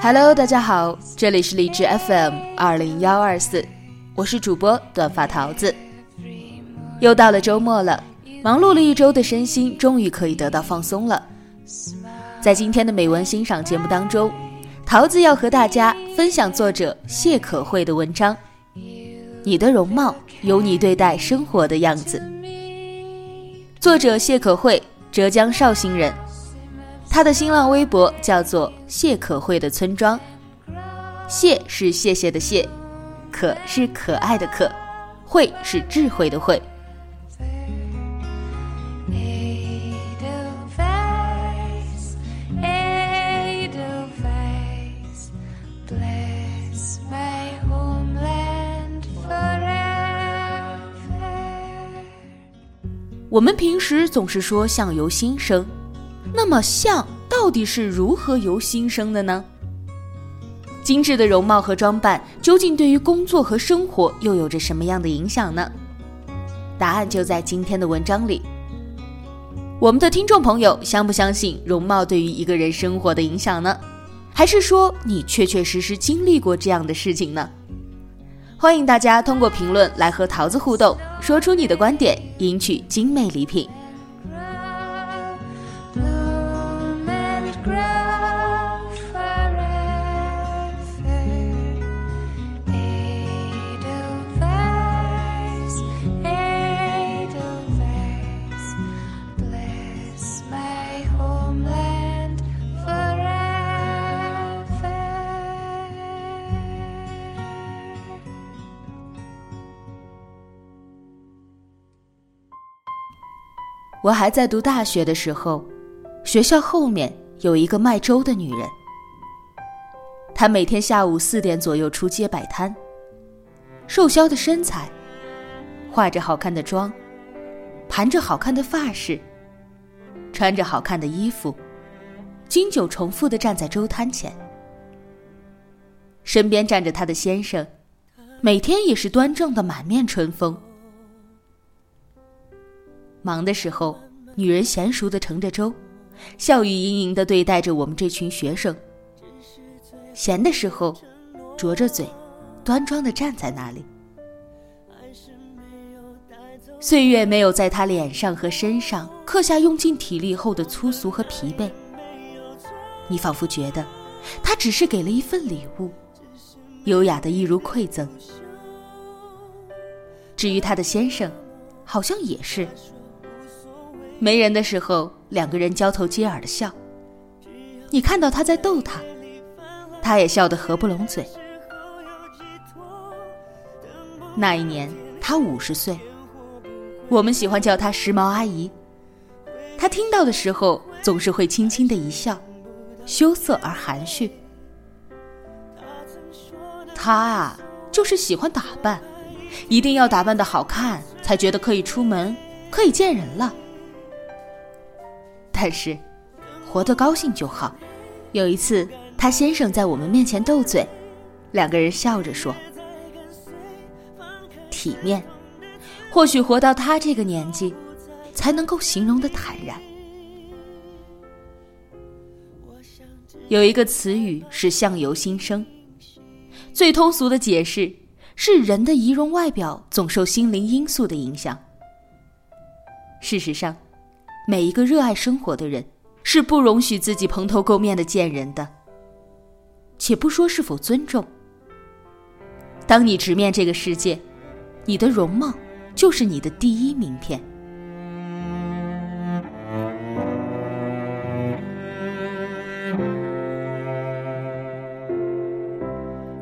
Hello，大家好，这里是荔枝 FM 二零幺二四，我是主播短发桃子。又到了周末了，忙碌了一周的身心终于可以得到放松了。在今天的美文欣赏节目当中，桃子要和大家分享作者谢可慧的文章《你的容貌有你对待生活的样子》。作者谢可慧，浙江绍兴人。他的新浪微博叫做谢可慧的村庄，谢是谢谢的谢，可是可爱的可，慧是智慧的慧。我们平时总是说相由心生。那么像到底是如何由心生的呢？精致的容貌和装扮究竟对于工作和生活又有着什么样的影响呢？答案就在今天的文章里。我们的听众朋友相不相信容貌对于一个人生活的影响呢？还是说你确确实实经历过这样的事情呢？欢迎大家通过评论来和桃子互动，说出你的观点，赢取精美礼品。我还在读大学的时候，学校后面有一个卖粥的女人。她每天下午四点左右出街摆摊，瘦削的身材，化着好看的妆，盘着好看的发饰，穿着好看的衣服，经久重复的站在粥摊前。身边站着她的先生，每天也是端正的满面春风。忙的时候，女人娴熟的盛着粥，笑语盈盈的对待着我们这群学生；闲的时候，啄着嘴，端庄的站在那里。岁月没有在她脸上和身上刻下用尽体力后的粗俗和疲惫。你仿佛觉得，她只是给了一份礼物，优雅的一如馈赠。至于她的先生，好像也是。没人的时候，两个人交头接耳的笑。你看到他在逗他，他也笑得合不拢嘴。那一年他五十岁，我们喜欢叫她时髦阿姨。他听到的时候，总是会轻轻的一笑，羞涩而含蓄。他啊，就是喜欢打扮，一定要打扮的好看，才觉得可以出门，可以见人了。但是，活得高兴就好。有一次，他先生在我们面前斗嘴，两个人笑着说：“体面，或许活到他这个年纪，才能够形容的坦然。”有一个词语是“相由心生”，最通俗的解释是人的仪容外表总受心灵因素的影响。事实上。每一个热爱生活的人，是不容许自己蓬头垢面的见人的。且不说是否尊重，当你直面这个世界，你的容貌就是你的第一名片。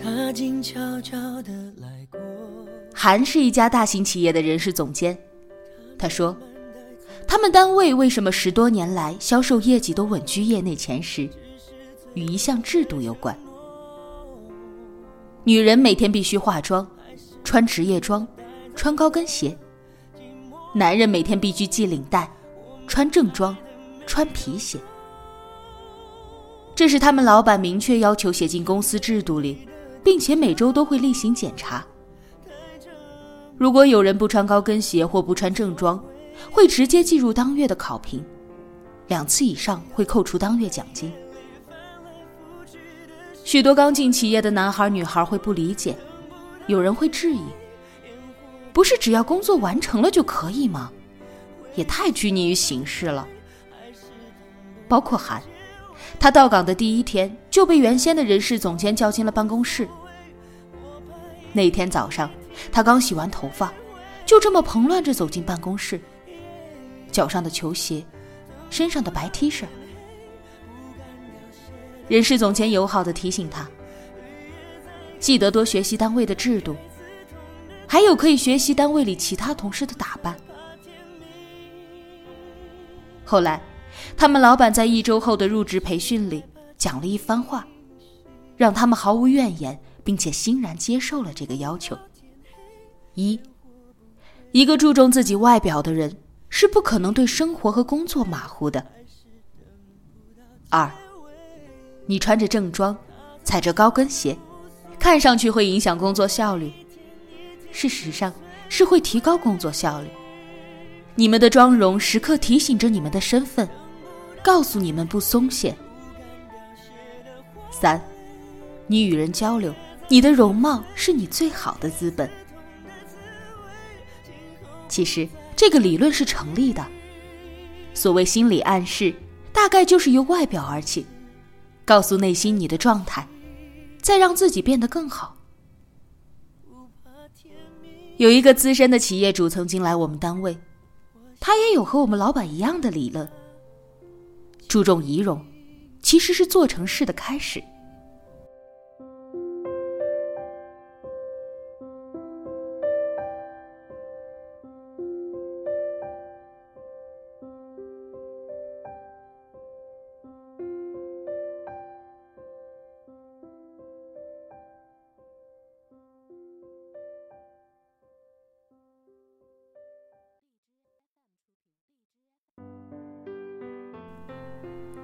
他静悄韩是一家大型企业的人事总监，他说，他们单位为什么十多年来销售业绩都稳居业内前十，与一项制度有关。女人每天必须化妆，穿职业装，穿高跟鞋；男人每天必须系领带，穿正装，穿皮鞋。这是他们老板明确要求写进公司制度里，并且每周都会例行检查。如果有人不穿高跟鞋或不穿正装，会直接计入当月的考评，两次以上会扣除当月奖金。许多刚进企业的男孩女孩会不理解，有人会质疑：不是只要工作完成了就可以吗？也太拘泥于形式了。包括韩，他到岗的第一天就被原先的人事总监叫进了办公室。那天早上。他刚洗完头发，就这么蓬乱着走进办公室，脚上的球鞋，身上的白 T 恤。人事总监友好的提醒他：“记得多学习单位的制度，还有可以学习单位里其他同事的打扮。”后来，他们老板在一周后的入职培训里讲了一番话，让他们毫无怨言，并且欣然接受了这个要求。一，一个注重自己外表的人是不可能对生活和工作马虎的。二，你穿着正装，踩着高跟鞋，看上去会影响工作效率，事实上是会提高工作效率。你们的妆容时刻提醒着你们的身份，告诉你们不松懈。三，你与人交流，你的容貌是你最好的资本。其实这个理论是成立的。所谓心理暗示，大概就是由外表而起，告诉内心你的状态，再让自己变得更好。有一个资深的企业主曾经来我们单位，他也有和我们老板一样的理论。注重仪容，其实是做成事的开始。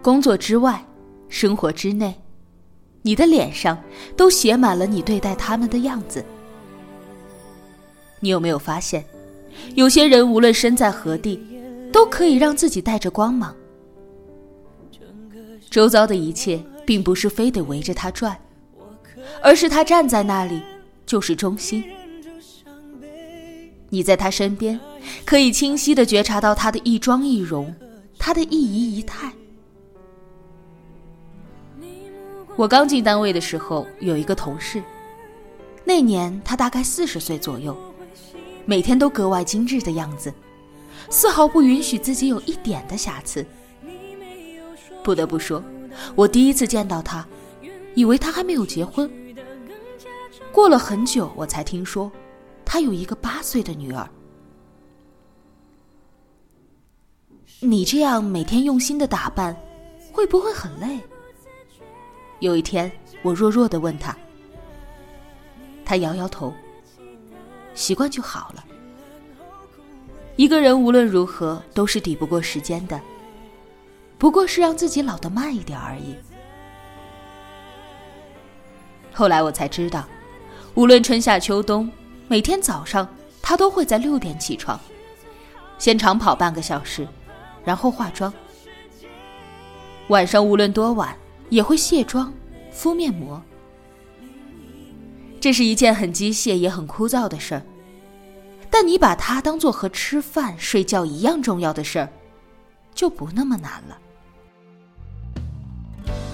工作之外，生活之内，你的脸上都写满了你对待他们的样子。你有没有发现，有些人无论身在何地，都可以让自己带着光芒。周遭的一切并不是非得围着他转，而是他站在那里就是中心。你在他身边，可以清晰的觉察到他的一妆一容，他的一仪一态。我刚进单位的时候，有一个同事，那年他大概四十岁左右，每天都格外精致的样子，丝毫不允许自己有一点的瑕疵。不得不说，我第一次见到他，以为他还没有结婚。过了很久，我才听说，他有一个八岁的女儿。你这样每天用心的打扮，会不会很累？有一天，我弱弱的问他，他摇摇头，习惯就好了。一个人无论如何都是抵不过时间的，不过是让自己老得慢一点而已。后来我才知道，无论春夏秋冬，每天早上他都会在六点起床，先长跑半个小时，然后化妆。晚上无论多晚。也会卸妆、敷面膜，这是一件很机械也很枯燥的事儿。但你把它当做和吃饭、睡觉一样重要的事儿，就不那么难了。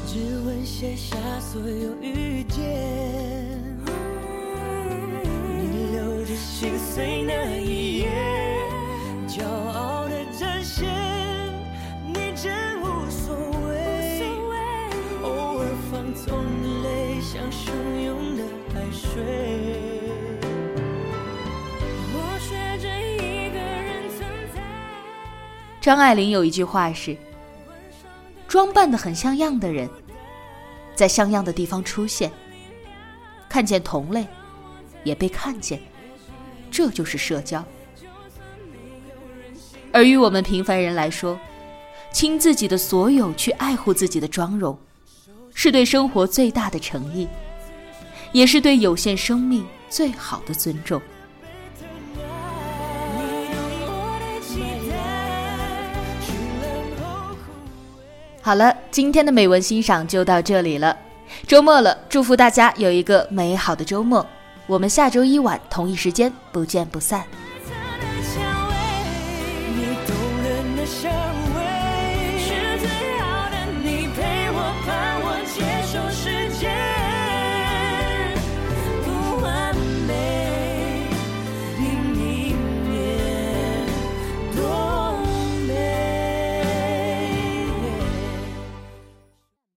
只问写下所有遇见，你留着心碎那一我学着一个人存在。张爱玲有一句话是：“装扮的很像样的人，在像样的地方出现，看见同类，也被看见，这就是社交。而于我们平凡人来说，倾自己的所有去爱护自己的妆容，是对生活最大的诚意，也是对有限生命最好的尊重。好了，今天的美文欣赏就到这里了。周末了，祝福大家有一个美好的周末，我们下周一晚同一时间不见不散。你动人的笑。